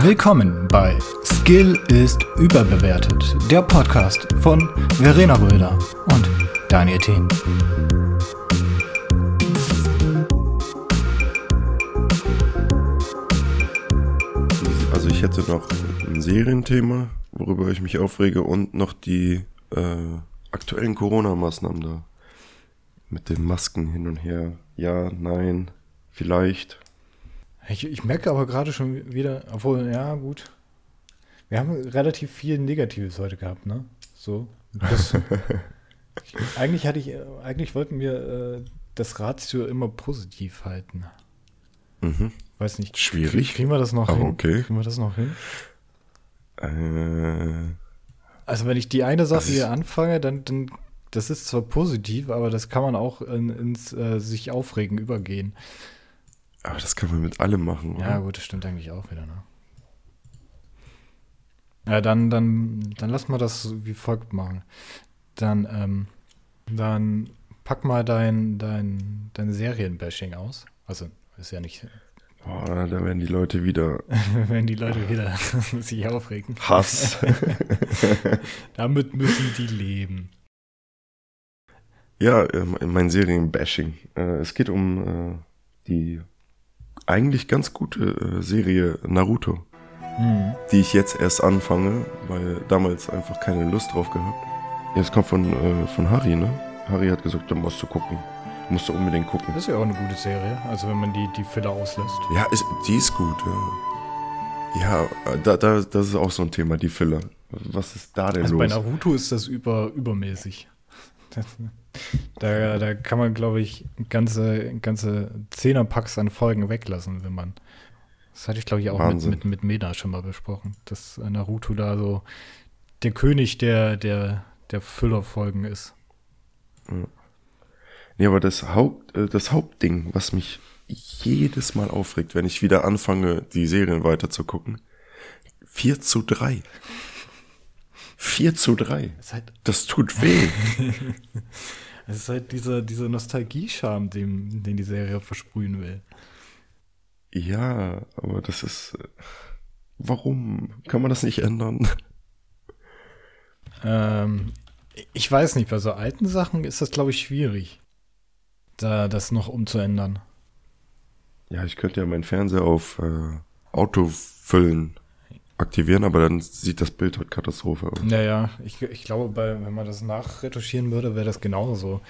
Willkommen bei Skill ist überbewertet, der Podcast von Verena Röder und Daniel Thien. Also ich hätte noch ein Serienthema, worüber ich mich aufrege und noch die äh, aktuellen Corona-Maßnahmen da. Mit den Masken hin und her. Ja, nein, vielleicht. Ich, ich merke aber gerade schon wieder, obwohl, ja, gut. Wir haben relativ viel Negatives heute gehabt, ne? So. Das, eigentlich hatte ich, eigentlich wollten wir äh, das Ratio immer positiv halten. Mhm. Weiß nicht. Schwierig. Kriegen wir das noch Aber hin? okay. Kriegen wir das noch hin? Äh, Also wenn ich die eine Sache hier anfange, dann, dann das ist zwar positiv, aber das kann man auch in, ins äh, sich aufregen übergehen. Aber das kann man mit allem machen, oder? Ja, gut, das stimmt eigentlich auch wieder, ne? Ja, dann, dann, dann lass mal das wie folgt machen. Dann, ähm, dann pack mal dein, dein, dein Serienbashing aus. Also, ist ja nicht, Boah, da werden die Leute wieder wenn die Leute wieder sich aufregen. Hass. Damit müssen die leben. ja, äh, mein Serienbashing. Äh, es geht um äh, die eigentlich ganz gute äh, Serie Naruto, Hm. die ich jetzt erst anfange, weil damals einfach keine Lust drauf gehabt. Es kommt von, äh, von Harry, ne? Harry hat gesagt, da musst du gucken. Musst du unbedingt gucken. Das ist ja auch eine gute Serie, also wenn man die, die Filler auslässt. Ja, ist, die ist gut, ja. Ja, da, da, das ist auch so ein Thema, die Filler. Was ist da denn Also bei los? Naruto ist das über, übermäßig. Da, da kann man, glaube ich, ganze, ganze Zehnerpacks an Folgen weglassen, wenn man. Das hatte ich, glaube ich, auch mit, Wahnsinn. mit, mit Meda schon mal besprochen, dass äh, Naruto da so der König der, der, der Füllerfolgen ist. Nee, aber das, Haupt, äh, das Hauptding, was mich jedes Mal aufregt, wenn ich wieder anfange, die Serien weiter zu gucken, 4 zu 3. 4 zu 3. Es ist halt, Das tut weh. es ist halt dieser, dieser Nostalgie-Charme, den, den die Serie versprühen will. ja, aber das ist. Warum? Kann man das nicht ändern? Ähm, ich weiß nicht, bei so alten Sachen ist das, glaube ich, schwierig, da das noch umzuändern. Ja, ich könnte ja meinen Fernseher auf äh, Autofüllen aktivieren, aber dann sieht das Bild halt Katastrophe aus. Naja, ich, ich glaube, bei, wenn man das nachretuschieren würde, wäre das genauso.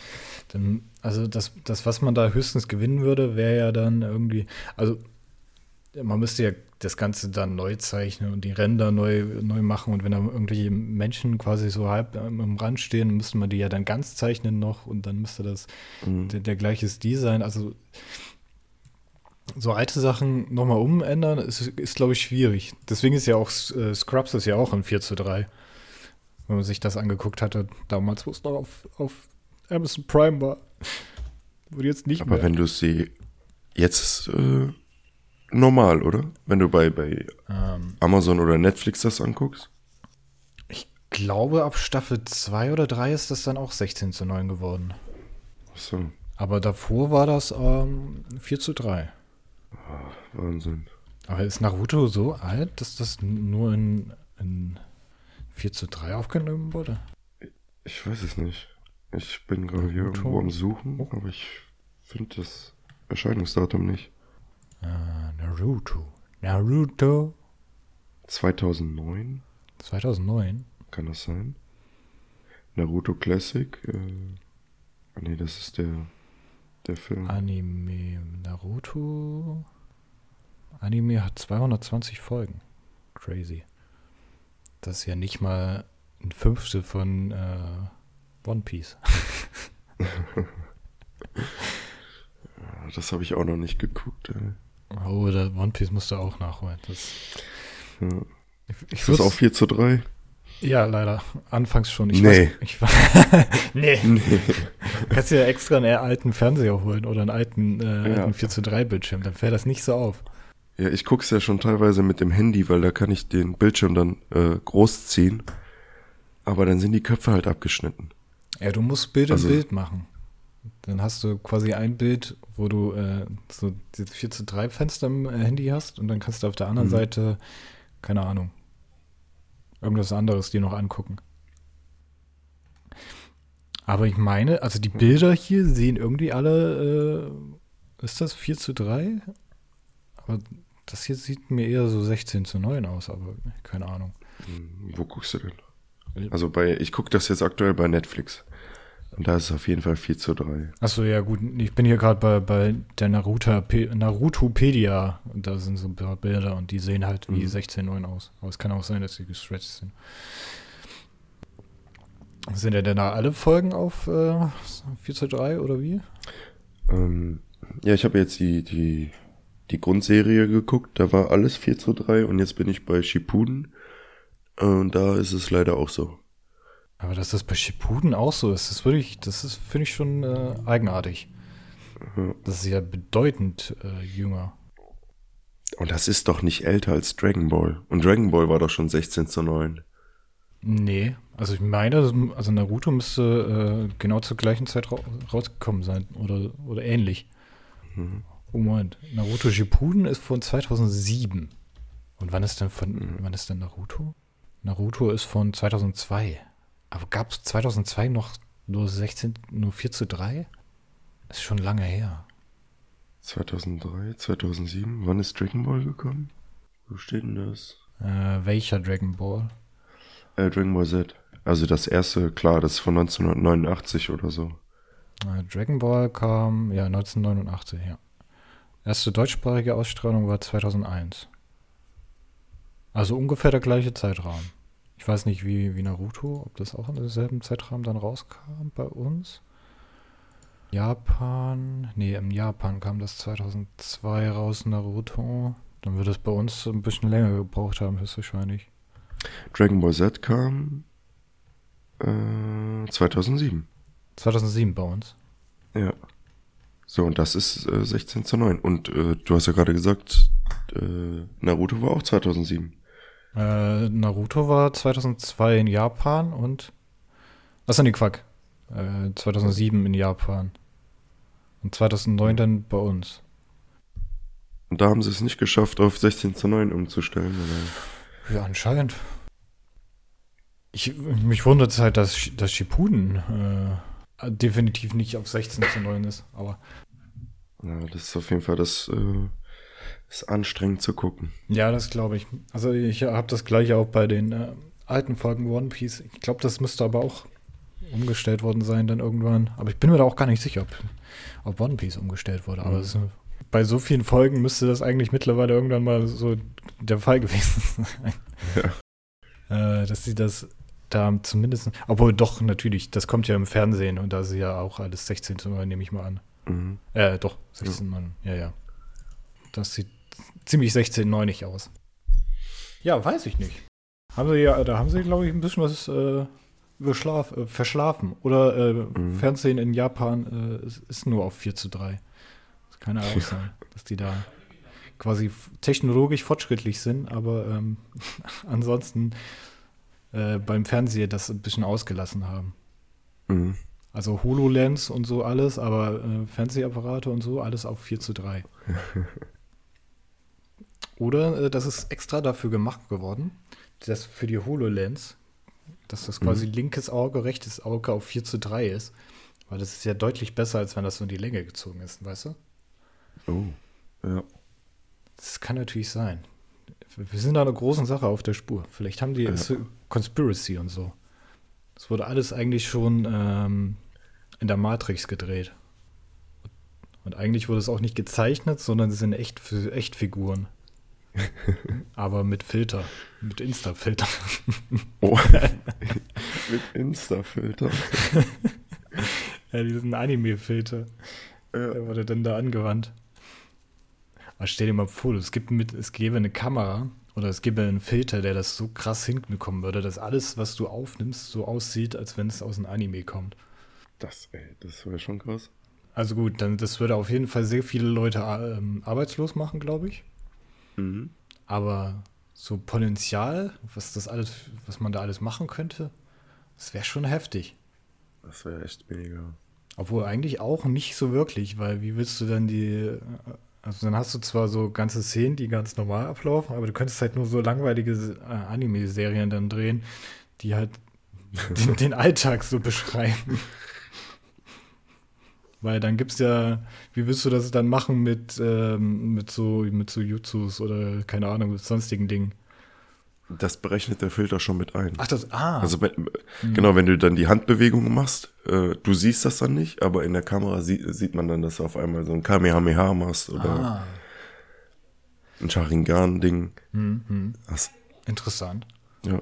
Dann, also das, das, was man da höchstens gewinnen würde, wäre ja dann irgendwie, also man müsste ja das Ganze dann neu zeichnen und die Ränder neu, neu machen und wenn da irgendwelche Menschen quasi so halb am am Rand stehen, müsste man die ja dann ganz zeichnen noch und dann müsste das Mhm. der, der gleiche Stil sein. Also so alte Sachen nochmal umändern, ist, ist glaube ich, schwierig. Deswegen ist ja auch äh, Scrubs ist ja auch ein 4 zu 3. Wenn man sich das angeguckt hatte, damals, wo es noch auf, auf Amazon Prime war. Wurde jetzt nicht Aber mehr. wenn du sie jetzt äh, normal, oder? Wenn du bei, bei ähm, Amazon oder Netflix das anguckst? ich glaube, ab Staffel 2 oder 3 ist das dann auch 16 zu 9 geworden. Achso, Aber davor war das ähm, 4 zu 3. Wahnsinn. Aber ist Naruto so alt, dass das nur in, in 4 zu 3 aufgenommen wurde? Ich weiß es nicht. Ich bin gerade hier irgendwo am Suchen, Oh. aber ich finde das Erscheinungsdatum nicht. Ah, Naruto. Naruto. 2009, 2009. kann das sein? Naruto Classic. Äh, ah nee, das ist der, der Film. Anime Naruto. Anime hat 220 Folgen. Crazy. Das ist ja nicht mal ein Fünftel von äh, One Piece. Das habe ich auch noch nicht geguckt. Ey. Oh, der One Piece musst du auch nachholen. Das, Ja. ich, ich Ist das auch 4 zu 3? Ja, leider. Anfangs schon. Ich Nee. Weiß, ich, nee. Nee. Kannst du ja extra einen alten Fernseher holen oder einen alten, äh, Ja. alten 4 zu 3 Bildschirm. Dann fällt das nicht so auf. Ja, ich guck's ja schon teilweise mit dem Handy, weil da kann ich den Bildschirm dann äh, groß ziehen. Aber dann sind die Köpfe halt abgeschnitten. Ja, du musst Bild Also- in Bild machen. dann hast du quasi ein Bild, wo du äh, so die 4 zu 3 Fenster im äh, Handy hast und dann kannst du auf der anderen Mhm. Seite, keine Ahnung, irgendwas anderes dir noch angucken. Aber ich meine, also die Bilder hier sehen irgendwie alle, äh, ist das 4 zu 3? Aber das hier sieht mir eher so 16 zu 9 aus, aber keine Ahnung. Hm, Wo guckst du denn? Also bei, ich gucke das jetzt aktuell bei Netflix. Und da ist es auf jeden Fall 4 zu 3. Achso, ja gut, ich bin hier gerade bei, bei der Naruto, Narutopedia und da sind so ein paar Bilder und die sehen halt wie Mhm. 16.9 aus. Aber es kann auch sein, dass sie gestretched sind. Sind ja denn da alle Folgen auf äh, 4 zu 3 oder wie? Ähm, ja, ich habe jetzt die, die, die Grundserie geguckt, da war alles 4 zu 3 und jetzt bin ich bei Shippuden und da ist es leider auch so. Aber dass das bei Shippuden auch so ist, das würde ich, das ist, finde ich schon äh, eigenartig. Das ist ja bedeutend äh, jünger. Und das ist doch nicht älter als Dragon Ball. Und Dragon Ball war doch schon 16 zu 9. Nee, also ich meine, also Naruto müsste äh, genau zur gleichen Zeit ra rausgekommen sein oder, oder ähnlich. Mhm. Oh Moment, Naruto Shippuden ist von 2007. Und wann ist denn von, Mhm. wann ist denn Naruto? Naruto ist von 2002. Aber gab es 2002 noch nur 16, nur 4 zu 3? Ist schon lange her. 2003, 2007, wann ist Dragon Ball gekommen? Wo steht denn das? Äh, welcher Dragon Ball? Äh, Dragon Ball Z. Also das erste, klar, das ist von 1989 oder so. Äh, Dragon Ball kam, ja, 1989, ja. Erste deutschsprachige Ausstrahlung war 2001. Also ungefähr der gleiche Zeitrahmen. Ich weiß nicht, wie, wie Naruto, ob das auch in demselben Zeitrahmen dann rauskam bei uns. Japan, nee, im Japan kam das 2002 raus, Naruto. Dann wird es bei uns ein bisschen länger gebraucht haben, höchstwahrscheinlich. Dragon Ball Z kam äh, 2007. 2007 bei uns. Ja. So, und das ist äh, 16 zu 9. Und äh, du hast ja gerade gesagt, äh, Naruto war auch 2007. Äh, Naruto war 2002 in Japan und. Achso, nee, Quack. Äh, 2007 in Japan. Und 2009 dann bei uns. Und da haben sie es nicht geschafft, auf 16 zu 9 umzustellen. Oder? Ja, anscheinend. Ich, mich wundert es halt, dass, dass Shippuden äh, definitiv nicht auf 16 zu 9 ist. Aber Ja, das ist auf jeden Fall das äh, ist anstrengend zu gucken. ja, das glaube ich. Also ich habe das gleiche auch bei den äh, alten Folgen One Piece. Ich glaube, das müsste aber auch umgestellt worden sein dann irgendwann. Aber ich bin mir da auch gar nicht sicher, ob, ob One Piece umgestellt wurde. Aber Mhm. es, bei so vielen Folgen müsste das eigentlich mittlerweile irgendwann mal so der Fall gewesen sein. Äh, dass sie das da zumindest, obwohl doch natürlich, das kommt ja im Fernsehen und da ist ja auch alles 16 zu 9, nehme ich mal an. Mhm. Äh, doch, 16 zu 9, ja, ja. Das sieht ziemlich 16-9 aus. Ja, weiß ich nicht. Haben sie ja, da haben sie, glaube ich, ein bisschen was äh, überschlaf, äh, verschlafen. Oder äh, Mhm. Fernsehen in Japan äh, ist, ist nur auf 4 zu 3. Das kann ja auch sein, dass die da quasi technologisch fortschrittlich sind, aber ähm, ansonsten äh, beim Fernseher das ein bisschen ausgelassen haben. Mhm. Also HoloLens und so alles, aber äh, Fernsehapparate und so, alles auf 4 zu 3. Oder äh, das ist extra dafür gemacht geworden, dass für die HoloLens, dass das quasi linkes Auge, rechtes Auge auf 4 zu 3 ist. Weil das ist ja deutlich besser, als wenn das so in die Länge gezogen ist, weißt du? Oh. Ja. Das kann natürlich sein. Wir sind da einer großen Sache auf der Spur. Vielleicht haben die Ja. Conspiracy und so. Das wurde alles eigentlich schon ähm, in der Matrix gedreht. Und eigentlich wurde es auch nicht gezeichnet, sondern es sind echt, Echtfiguren. Aber mit Filter, mit Insta-Filter. Oh. Mit Insta-Filter. ja, diesen Anime-Filter. Ja. Der wurde dann da angewandt. Aber stell dir mal vor, es, gibt mit, es gäbe eine Kamera oder es gäbe einen Filter, der das so krass hinbekommen würde, dass alles, was du aufnimmst, so aussieht, als wenn es aus einem Anime kommt. Das, ey, das wäre schon krass. Also gut, dann das würde auf jeden Fall sehr viele Leute ähm, arbeitslos machen, glaube ich. Mhm. Aber so Potenzial, was das alles, was man da alles machen könnte, das wäre schon heftig. Das wäre echt mega. Obwohl eigentlich auch nicht so wirklich, weil wie willst du dann die. Also dann hast du zwar so ganze Szenen, die ganz normal ablaufen, aber du könntest halt nur so langweilige äh, Anime-Serien dann drehen, die halt den, den Alltag so beschreiben. Weil dann gibt es ja, wie willst du das dann machen mit, ähm, mit so mit so Jutsus oder keine Ahnung, mit sonstigen Dingen? Das berechnet der Filter schon mit ein. Ach, das, ah. Also mhm. genau, wenn du dann die Handbewegung machst, äh, du siehst das dann nicht, aber in der Kamera sie, sieht man dann, dass du auf einmal so ein Kamehameha machst oder ah. ein Sharingan-Ding. Mhm. Interessant. Ja.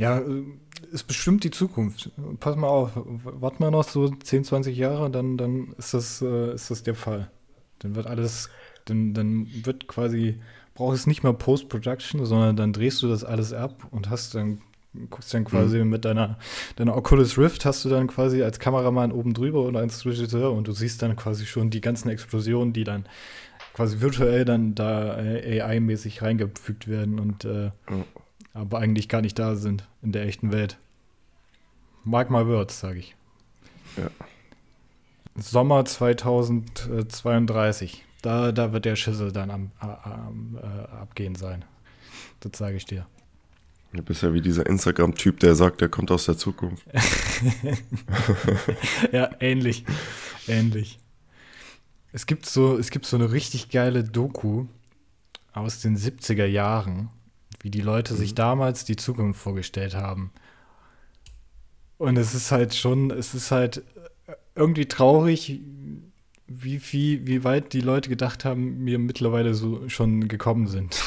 Ja, äh, ist bestimmt die Zukunft. Pass mal auf, warte mal noch so 10, 20 Jahre, dann, dann ist, das, äh, ist das der Fall. Dann wird alles, dann, dann wird quasi, brauchst es nicht mehr Post-Production, sondern dann drehst du das alles ab und hast dann, guckst dann quasi mhm. mit deiner, deiner Oculus Rift, hast du dann quasi als Kameramann oben drüber und als Regisseur und du siehst dann quasi schon die ganzen Explosionen, die dann quasi virtuell dann da äh, AI-mäßig reingefügt werden und äh, mhm aber eigentlich gar nicht da sind in der echten Welt. Mark my words, sage ich. Ja. Sommer 2032. Da, da wird der Schüssel dann am, am äh, abgehen sein. Das sage ich dir. Du bist ja wie dieser Instagram-Typ, der sagt, der kommt aus der Zukunft. ja, ähnlich. Ähnlich. Es gibt, so, es gibt so eine richtig geile Doku aus den 70er Jahren wie die Leute mhm. sich damals die Zukunft vorgestellt haben. Und es ist halt schon, es ist halt irgendwie traurig, wie viel, wie weit die Leute gedacht haben, wir mittlerweile so schon gekommen sind.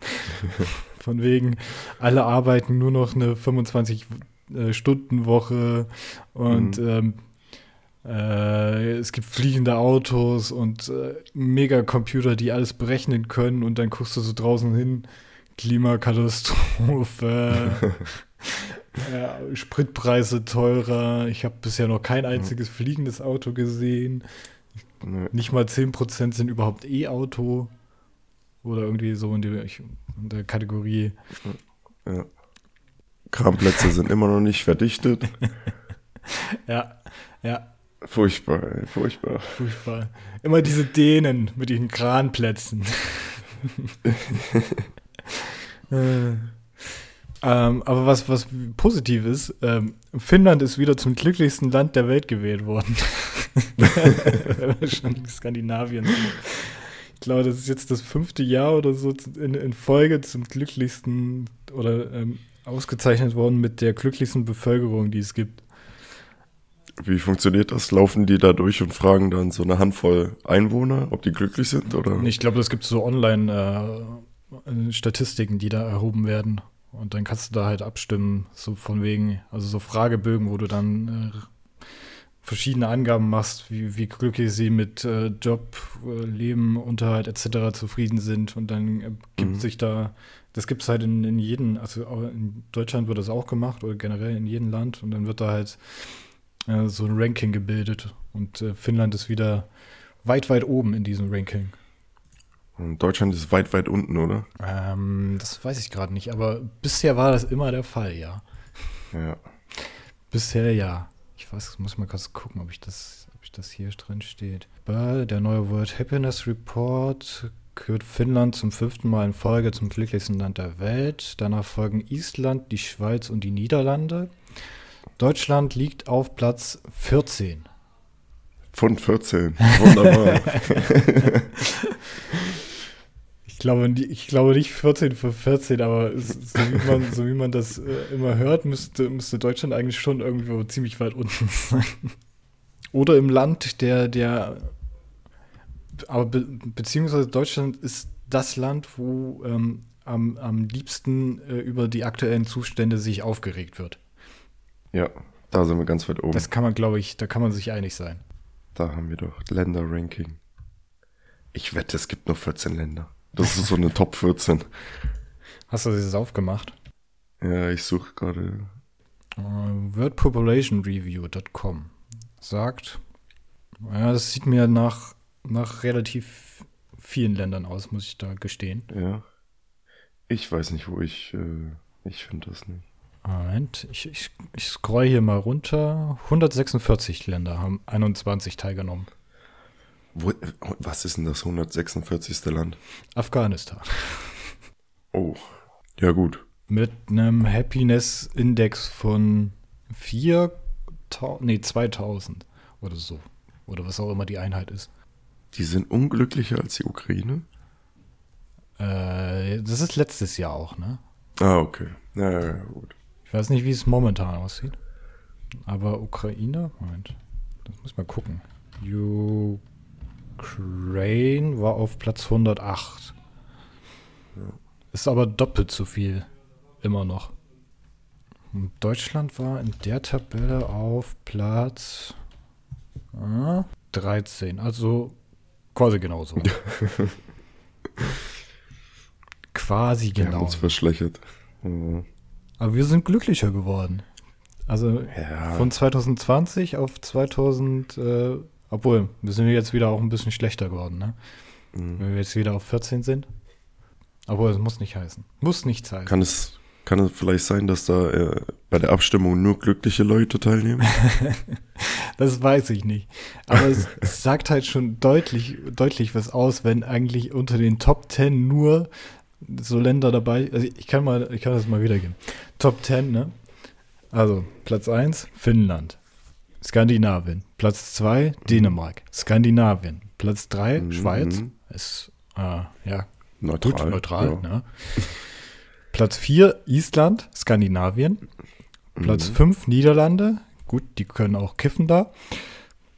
Von wegen, alle arbeiten nur noch eine 25-Stunden-Woche äh, und mhm. ähm, äh, es gibt fliegende Autos und äh, Megacomputer, die alles berechnen können und dann guckst du so draußen hin Klimakatastrophe, ja, Spritpreise teurer. Ich habe bisher noch kein einziges fliegendes Auto gesehen. Nee. Nicht mal 10% sind überhaupt E-Auto. Oder irgendwie so in, die, in der Kategorie. Ja. Kramplätze sind immer noch nicht verdichtet. ja, ja. Furchtbar, ey, furchtbar. Furchtbar. Immer diese Dänen mit ihren Kranplätzen. Äh. Ähm, aber was, was positiv ist, ähm, Finnland ist wieder zum glücklichsten Land der Welt gewählt worden. Wenn wir schon in Skandinavien sind. Ich glaube, das ist jetzt das fünfte Jahr oder so in, in Folge zum glücklichsten oder ähm, ausgezeichnet worden mit der glücklichsten Bevölkerung, die es gibt. Wie funktioniert das? Laufen die da durch und fragen dann so eine Handvoll Einwohner, ob die glücklich sind? Oder? Ich glaube, es gibt so online äh, die da erhoben werden. Und dann kannst du da halt abstimmen, so von wegen, also so Fragebögen, wo du dann äh, verschiedene Angaben machst, wie, wie glücklich sie mit äh, Job, äh, Leben, Unterhalt etc. zufrieden sind. Und dann äh, gibt mhm. sich da, das gibt es halt in, in jedem, also in Deutschland wird das auch gemacht oder generell in jedem Land. Und dann wird da halt äh, so ein Ranking gebildet. Und äh, Finnland ist wieder weit, weit oben in diesem Ranking. Deutschland ist weit, weit unten, oder? Ähm, das weiß ich gerade nicht, aber bisher war das immer der Fall, ja. Ja. Bisher ja. Ich weiß, muss mal kurz gucken, ob ich das, ob ich das hier drin steht. Der neue World Happiness Report gehört Finnland zum fünften Mal in Folge zum glücklichsten Land der Welt. Danach folgen Island, die Schweiz und die Niederlande. Deutschland liegt auf Platz 14. Von 14. Wunderbar. glaube, ich glaube nicht 14 für 14, aber so wie man, so wie man das äh, immer hört, müsste, müsste Deutschland eigentlich schon irgendwo ziemlich weit unten sein. Oder im Land, der, der, aber be, beziehungsweise Deutschland ist das Land, wo ähm, am, am liebsten äh, über die aktuellen Zustände sich aufgeregt wird. Ja, da sind wir ganz weit oben. Das kann man, glaube ich, da kann man sich einig sein. Da haben wir doch Länder-Ranking. Ich wette, es gibt nur 14 Länder. Das ist so eine Top 14. Hast du das aufgemacht? Ja, ich suche gerade. Uh, WordPopulationReview.com sagt, ja, das sieht mir nach, nach relativ vielen Ländern aus, muss ich da gestehen. Ja. Ich weiß nicht, wo ich, äh, ich finde das nicht. Moment, ich, ich, ich scroll hier mal runter. 146 Länder haben 21 teilgenommen. Wo, was ist denn das 146. Land? Afghanistan. Oh, ja gut. Mit einem Happiness-Index von 4, nee, 2000 oder so. Oder was auch immer die Einheit ist. Die sind unglücklicher als die Ukraine? Äh, das ist letztes Jahr auch, ne? Ah, okay. Ja, ja, gut. Ich weiß nicht, wie es momentan aussieht. Aber Ukraine, Moment, das muss mal gucken. Ukraine war auf Platz 108. Ja. Ist aber doppelt so viel. Immer noch. Und Deutschland war in der Tabelle auf Platz äh, 13. Also quasi genauso. quasi genau. Wir haben uns verschlechtert. Mhm. Aber wir sind glücklicher geworden. Also ja. von 2020 auf 2000, äh, obwohl, wir sind jetzt wieder auch ein bisschen schlechter geworden, ne? Mhm. Wenn wir jetzt wieder auf 14 sind. Obwohl, es muss nicht heißen. Muss nichts heißen. Kann es, kann es vielleicht sein, dass da äh, bei der Abstimmung nur glückliche Leute teilnehmen? das weiß ich nicht. Aber es, es, sagt halt schon deutlich, deutlich was aus, wenn eigentlich unter den Top 10 nur so Länder dabei. Also ich kann mal, ich kann das mal wiedergeben. Top 10, ne? Also, Platz 1, Finnland. Skandinavien. Platz 2, Dänemark. Skandinavien. Platz 3, mhm. Schweiz. Ist, äh, ja, neutral. Gut, neutral, ja. ne? Platz 4, Island, Skandinavien. Platz 5, mhm. Niederlande. Gut, die können auch kiffen da.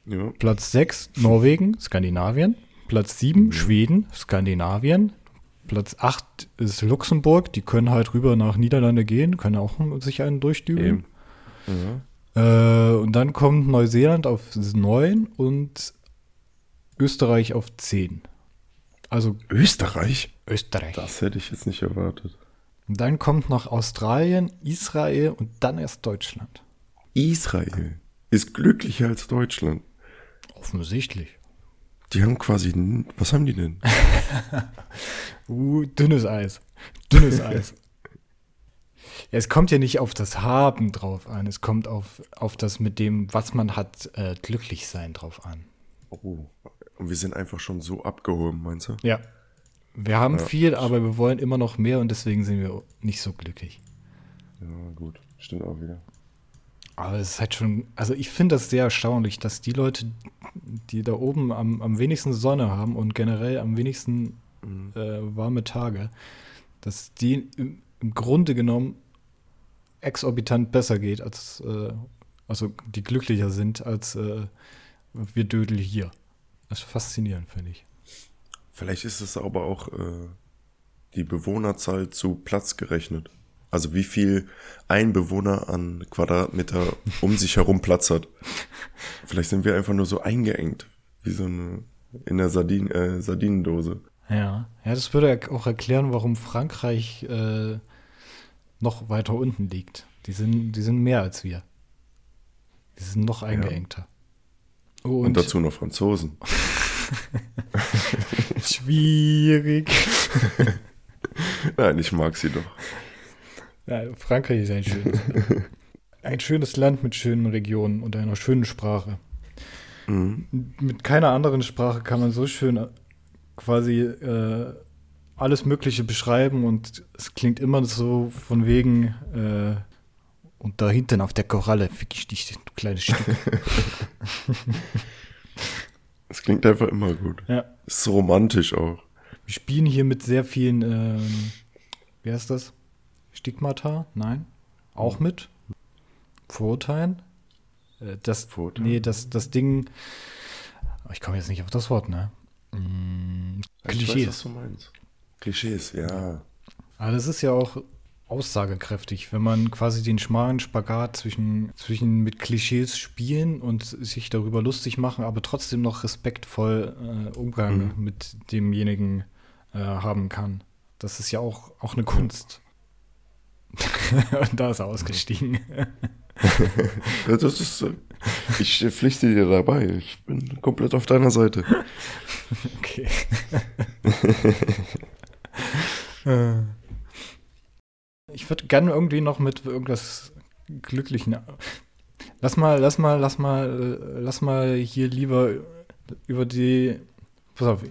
Ja. Platz 6, Norwegen, Skandinavien. Platz 7, mhm. Schweden, Skandinavien. Platz 8 ist Luxemburg, die können halt rüber nach Niederlande gehen, können auch sich einen durchdübeln. Mhm. Äh, und dann kommt Neuseeland auf 9 und Österreich auf 10. Also Österreich? Österreich. Das hätte ich jetzt nicht erwartet. Und dann kommt noch Australien, Israel und dann erst Deutschland. Israel ist glücklicher als Deutschland. Offensichtlich. Die haben quasi, was haben die denn? uh, dünnes Eis. Dünnes Eis. Ja, es kommt ja nicht auf das Haben drauf an, es kommt auf, auf das mit dem, was man hat, äh, glücklich sein drauf an. Oh, und wir sind einfach schon so abgehoben, meinst du? Ja. Wir haben ja. viel, aber wir wollen immer noch mehr und deswegen sind wir nicht so glücklich. Ja, gut. Stimmt auch wieder. Aber es ist halt schon, also ich finde das sehr erstaunlich, dass die Leute, die da oben am, am wenigsten Sonne haben und generell am wenigsten mhm. äh, warme Tage, dass die im, Grunde genommen exorbitant besser geht, als äh, also die glücklicher sind als äh, wir Dödel hier. Das ist faszinierend, finde ich. Vielleicht ist es aber auch äh, die Bewohnerzahl zu Platz gerechnet. Also wie viel ein Bewohner an Quadratmeter um sich herum Platz hat. Vielleicht sind wir einfach nur so eingeengt, wie so eine in der Sardin, äh, Sardinendose. Ja, ja, das würde auch erklären, warum Frankreich äh, noch weiter unten liegt. Die sind, die sind mehr als wir. Die sind noch eingeengter. Ja. Und, und dazu noch Franzosen. Schwierig. Nein, ich mag sie doch. Ja, Frankreich ist ein schönes, ein schönes Land mit schönen Regionen und einer schönen Sprache. Mhm. Mit keiner anderen Sprache kann man so schön quasi äh, alles Mögliche beschreiben und es klingt immer so von wegen äh, und da hinten auf der Koralle fick ich dich, du kleines Stück. Es klingt einfach immer gut. Ja. Ist so romantisch auch. Wir spielen hier mit sehr vielen, ähm, wie heißt das? Stigmata? Nein. Auch mit. Vorurteilen. Äh, das, Vorurteilen? Nee, das, das Ding. Ich komme jetzt nicht auf das Wort, ne? Mm, Klischees. Ich weiß, was du meinst. Klischees, ja. Aber das ist ja auch aussagekräftig, wenn man quasi den schmalen Spagat zwischen, zwischen mit Klischees spielen und sich darüber lustig machen, aber trotzdem noch respektvoll äh, Umgang mhm. mit demjenigen äh, haben kann. Das ist ja auch, auch eine Kunst. und da ist er ausgestiegen. das ist, ich pflichte dir dabei. Ich bin komplett auf deiner Seite. Okay. Äh. ich würde gerne irgendwie noch mit irgendwas Glücklichen. Lass mal, lass mal, lass mal, lass mal hier lieber über die. Pass auf, ich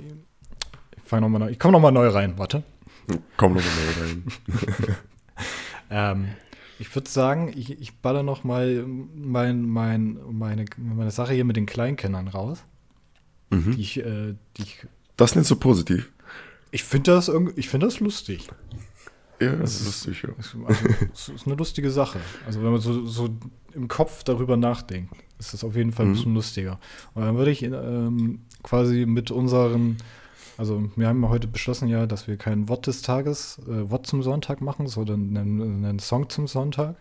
fange nochmal neu. Ich komme nochmal neu rein, warte. Komm nochmal neu rein. ähm, ich würde sagen, ich, ich baller noch mal mein, mein, meine, meine Sache hier mit den Kleinkindern raus. Mhm. Die ich, äh, die ich, Das ist nicht so positiv. Ich finde das, ich find das lustig. Ja, das ist lustig, ja. Es- Also, es ist eine lustige Sache. Also wenn man so, so im Kopf darüber nachdenkt, ist das auf jeden Fall ein Mhm. bisschen lustiger. Und dann würde ich ähm, quasi mit unseren, also wir haben ja heute beschlossen ja, dass wir kein Wort des Tages, äh, Wort zum Sonntag machen, sondern einen, einen Song zum Sonntag.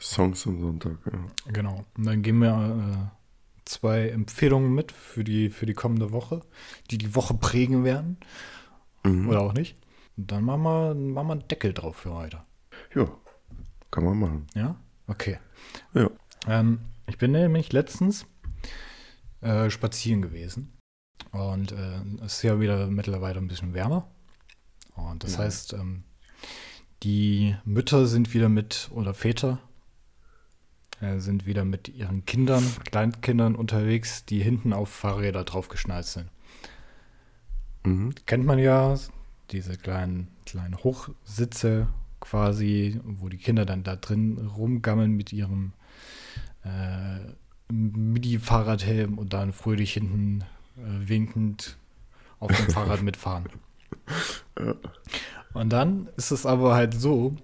Songs am Sonntag, ja. Genau. Und dann geben wir äh, zwei Empfehlungen mit für die, für die kommende Woche, die die Woche prägen werden. Mhm. Oder auch nicht. Und dann machen wir, machen wir einen Deckel drauf für heute. Ja, kann man machen. Ja? Okay. Ja. Ähm, ich bin nämlich letztens äh, spazieren gewesen. Und äh, es ist ja wieder mittlerweile ein bisschen wärmer. Und das Ja. heißt, ähm, die Mütter sind wieder mit, oder Väter äh, sind wieder mit ihren Kindern, Kleinkindern unterwegs, die hinten auf Fahrräder draufgeschnallt sind. Mhm. Kennt man ja, diese kleinen, kleinen Hochsitze quasi, wo die Kinder dann da drin rumgammeln mit ihrem äh, Midi-Fahrradhelm und dann fröhlich hinten äh, winkend auf dem Fahrrad mitfahren. Und dann ist es aber halt so,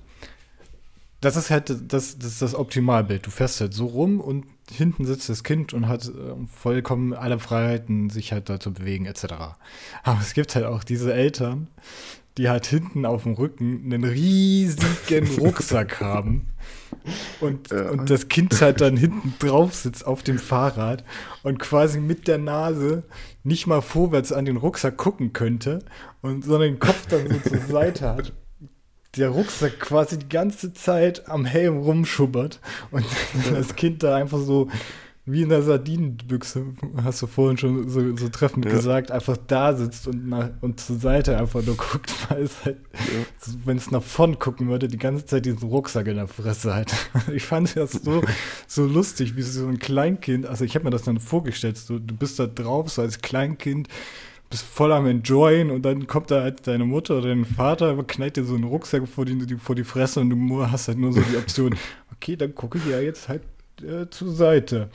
das ist halt das, das, das Optimalbild. Du fährst halt so rum und hinten sitzt das Kind und hat äh, vollkommen alle Freiheiten, sich halt da zu bewegen, etc. Aber es gibt halt auch diese Eltern, die halt hinten auf dem Rücken einen riesigen Rucksack haben. Und, Ja. und das Kind halt dann hinten drauf sitzt auf dem Fahrrad und quasi mit der Nase nicht mal vorwärts an den Rucksack gucken könnte, und, sondern den Kopf dann so zur Seite hat. Der Rucksack quasi die ganze Zeit am Helm rumschubbert und das Kind da einfach so wie in der Sardinenbüchse, hast du vorhin schon so, so treffend Ja. gesagt, einfach da sitzt und, nach, und zur Seite einfach nur guckt, weil es halt, Ja. wenn es nach vorn gucken würde, die ganze Zeit diesen Rucksack in der Fresse hat. Ich fand das so, so lustig, wie so ein Kleinkind, also ich habe mir das dann vorgestellt, so, du bist da drauf, so als Kleinkind, bist voll am Enjoyen und dann kommt da halt deine Mutter oder dein Vater, knallt dir so einen Rucksack vor die, vor die Fresse und du hast halt nur so die Option, okay, dann gucke ich ja jetzt halt äh, zur Seite.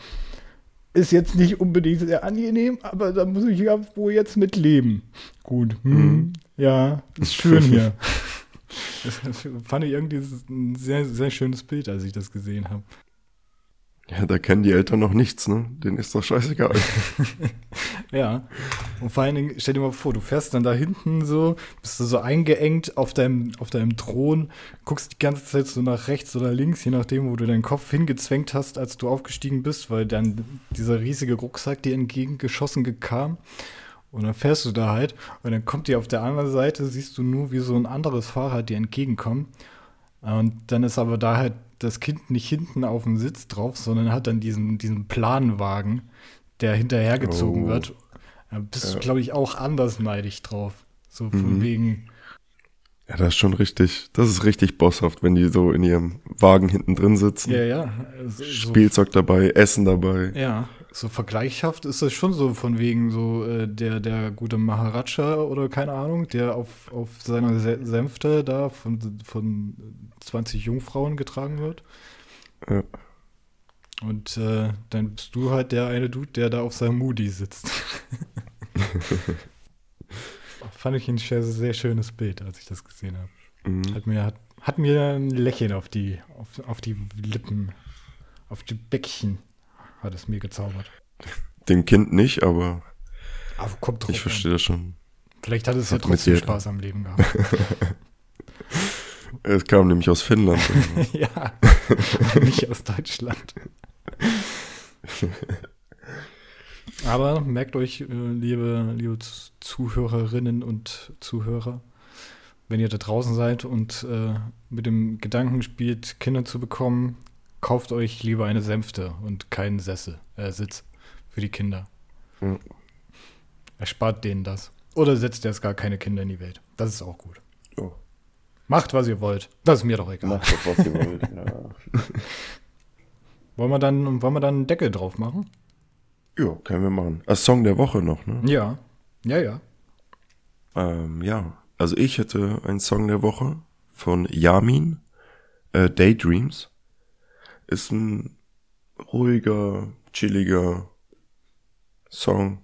Ist jetzt nicht unbedingt sehr angenehm, aber da muss ich ja wohl jetzt mit leben. Gut, hm, Mhm. ja, ist schön hier. Das fand ich irgendwie ein sehr, sehr schönes Bild, als ich das gesehen habe. Ja, da kennen die Eltern noch nichts, ne? Denen ist doch scheißegal. Ja. Und vor allen Dingen, stell dir mal vor, du fährst dann da hinten so, bist du so eingeengt auf deinem, auf deinem Thron, guckst die ganze Zeit so nach rechts oder links, je nachdem, wo du deinen Kopf hingezwängt hast, als du aufgestiegen bist, weil dann dieser riesige Rucksack dir entgegengeschossen kam. Und dann fährst du da halt und dann kommt dir auf der anderen Seite, siehst du nur, wie so ein anderes Fahrrad dir entgegenkommt. Und dann ist aber da halt das Kind nicht hinten auf dem Sitz drauf, sondern hat dann diesen, diesen Planwagen, der hinterhergezogen Oh. wird. Da bist du, Ja. glaube ich, auch anders neidig drauf. So von Mhm. wegen, Ja, das ist schon richtig. Das ist richtig bosshaft, wenn die so in ihrem Wagen hinten drin sitzen. ja, ja. So, Spielzeug dabei, Essen dabei. ja, so vergleichhaft ist das schon so von wegen so äh, der, der gute Maharaja oder keine Ahnung, der auf, auf seiner Se Sänfte da von, von 20 Jungfrauen getragen wird. Ja. Und äh, dann bist du halt der eine Dude, der da auf seinem Moody sitzt. Fand ich ein sehr, sehr schönes Bild, als ich das gesehen habe. Mhm. Hat mir, hat, hat mir ein Lächeln auf die, auf, auf die Lippen, auf die Bäckchen hat es mir gezaubert. Dem Kind nicht, aber Aber kommt drauf ich verstehe das schon. Vielleicht hat es ja trotzdem Spaß am Leben gehabt. Es kam nämlich aus Finnland. ja, nicht aus Deutschland. Aber merkt euch, äh, liebe, liebe Zuhörerinnen und Zuhörer, wenn ihr da draußen seid und äh, mit dem Gedanken spielt, Kinder zu bekommen, kauft euch lieber eine Sänfte und keinen Sessel, äh, Sitz für die Kinder. Ja. Erspart denen das. Oder setzt erst gar keine Kinder in die Welt. Das ist auch gut. Ja. Macht, was ihr wollt. Das ist mir doch egal. Macht was ihr wollt. Ja. Wollen wir dann, wollen wir dann einen Deckel drauf machen? ja, können wir machen. Als Song der Woche noch, ne? Ja. Ja, ja. Ähm, ja, also ich hätte einen Song der Woche von Yamin, äh, Daydreams. Ist ein ruhiger, chilliger Song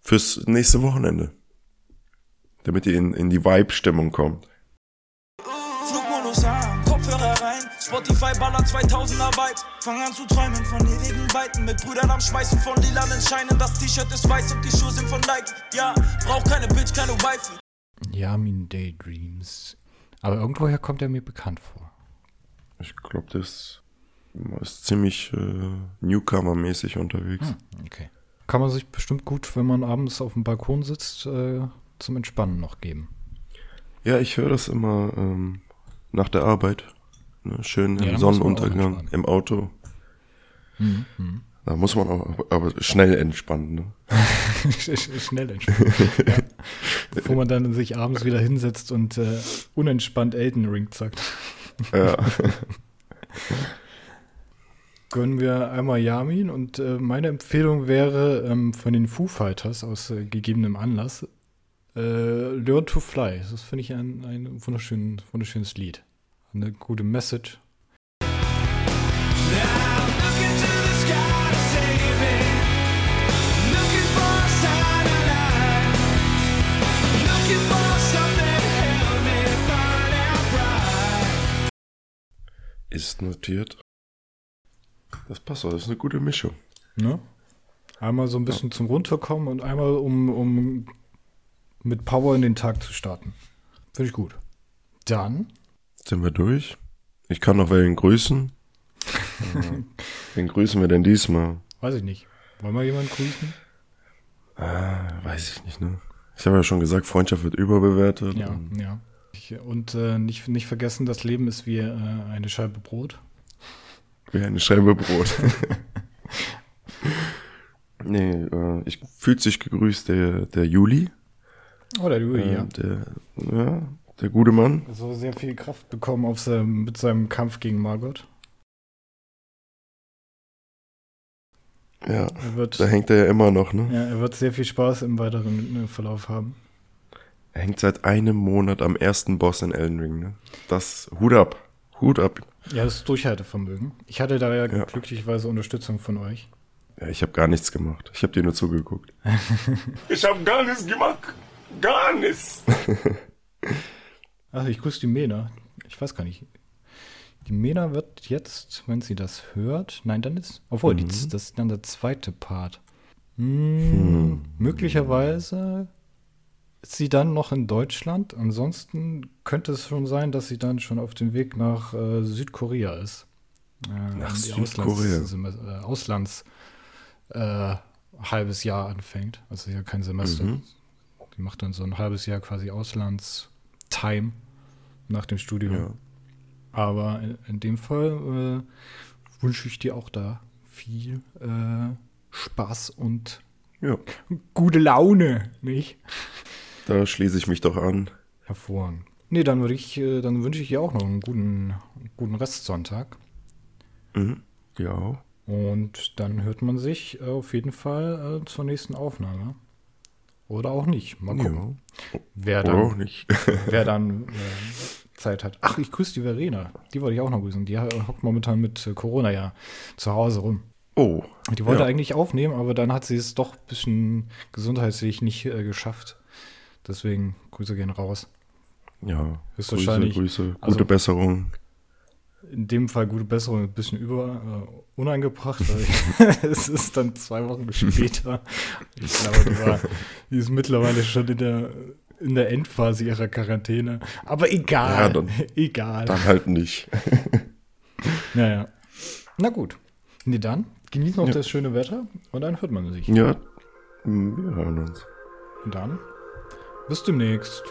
fürs nächste Wochenende. Damit ihr in, in die Vibe-Stimmung kommt. Flugmodus an, Kopfhörer rein, Spotify ballert 2000er Vibe. Fang an zu träumen von ewigen Weiten, mit Brüdern am Schweißen von lilanen Scheinen. Das T-Shirt ist weiß und die Schuhe sind von Nike. Ja, brauch keine Bitch, keine Wife. Yamin Daydreams. Aber irgendwoher kommt er mir bekannt vor. Ich glaube, das ist ziemlich äh, Newcomer-mäßig unterwegs. Hm, okay. Kann man sich bestimmt gut, wenn man abends auf dem Balkon sitzt, äh, zum Entspannen noch geben. Ja, ich höre das immer ähm, nach der Arbeit. Ne, schön im Sonnenuntergang, im Auto. Mhm, mhm. Da muss man auch aber schnell entspannen. Ne? Schnell entspannen. ja. Bevor man dann sich abends wieder hinsetzt und äh, unentspannt Elden Ring zackt. Ja. Gönnen wir einmal Yamin und äh, meine Empfehlung wäre ähm, von den Foo Fighters aus äh, gegebenem Anlass äh, Learn to Fly. Das finde ich ein, ein wunderschön, wunderschönes Lied. Eine gute Message. Ist notiert. Das passt auch, das ist eine gute Mischung. Ne? Einmal so ein bisschen zum Runterkommen und einmal um, um mit Power in den Tag zu starten. Finde ich gut. Dann Sind wir durch? Ich kann noch wen grüßen. Wen grüßen wir denn diesmal? weiß ich nicht. Wollen wir jemanden grüßen? Ah, weiß ich nicht, ne? Ich habe ja schon gesagt, Freundschaft wird überbewertet. Ja, Und ja. Und äh, nicht, nicht vergessen, das Leben ist wie äh, eine Scheibe Brot. Wie eine Scheibe Brot. nee, äh, ich fühlt sich gegrüßt der, der Juli. Oder du, Äh, ja. Der, ja, der gute Mann. So sehr viel Kraft bekommen auf seinem, mit seinem Kampf gegen Margot. Ja, Er wird, da hängt er ja immer noch, ne? ja, er wird sehr viel Spaß im weiteren äh, Verlauf haben. Er hängt seit einem Monat am ersten Boss in Elden Ring, ne? Das, Hut ab. Hut ab. Ja, das Durchhaltevermögen. Ich hatte da ja, Ja. glücklicherweise Unterstützung von euch. Ja, ich habe gar nichts gemacht. Ich habe dir nur zugeguckt. ich habe gar nichts gemacht. Gar nichts. Ach, ich grüße die Mena. Ich weiß gar nicht. Die Mena wird jetzt, wenn sie das hört, nein, dann ist, obwohl, die, das ist dann der zweite Part. Hm, Möglicherweise ist sie dann noch in Deutschland. Ansonsten könnte es schon sein, dass sie dann schon auf dem Weg nach äh, Südkorea ist. Äh, Nach Südkorea. Auslands, äh, Auslands äh, halbes Jahr anfängt. Also ja kein Semester. Mhm. Die macht dann so ein halbes Jahr quasi Auslandstime nach dem Studium. Ja. Aber in, in dem Fall äh, wünsche ich dir auch da viel äh, Spaß und ja, gute Laune, nicht? da schließe ich mich doch an. Hervorragend. Nee, dann würde ich, äh, dann wünsche ich dir auch noch einen guten, guten Restsonntag. Mhm. Ja. Und dann hört man sich äh, auf jeden Fall äh, zur nächsten Aufnahme. Oder auch nicht. Mal gucken. ja. Wer Oder dann, auch nicht. wer dann äh, Zeit hat. Ach, ich grüße die Verena. Die wollte ich auch noch grüßen. Die hockt momentan mit äh, Corona ja zu Hause rum. Oh. Die wollte Ja. eigentlich aufnehmen, aber dann hat sie es doch ein bisschen gesundheitlich nicht äh, geschafft. Deswegen Grüße gehen raus. Ja. Grüße, Grüße. Gute also- Besserung. In dem Fall gute Besserung, ein bisschen über äh, uneingebracht, weil es ist dann zwei Wochen später. Ich glaube, die, war, die ist mittlerweile schon in der, in der Endphase ihrer Quarantäne. Aber egal. Ja, dann- egal. Dann halt nicht. Naja. Na gut. Nee, dann genießt noch Ja. das schöne Wetter und dann hört man sich. Ja. Wir hören uns. Und dann bis demnächst.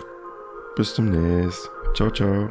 Bis demnächst. Ciao, ciao.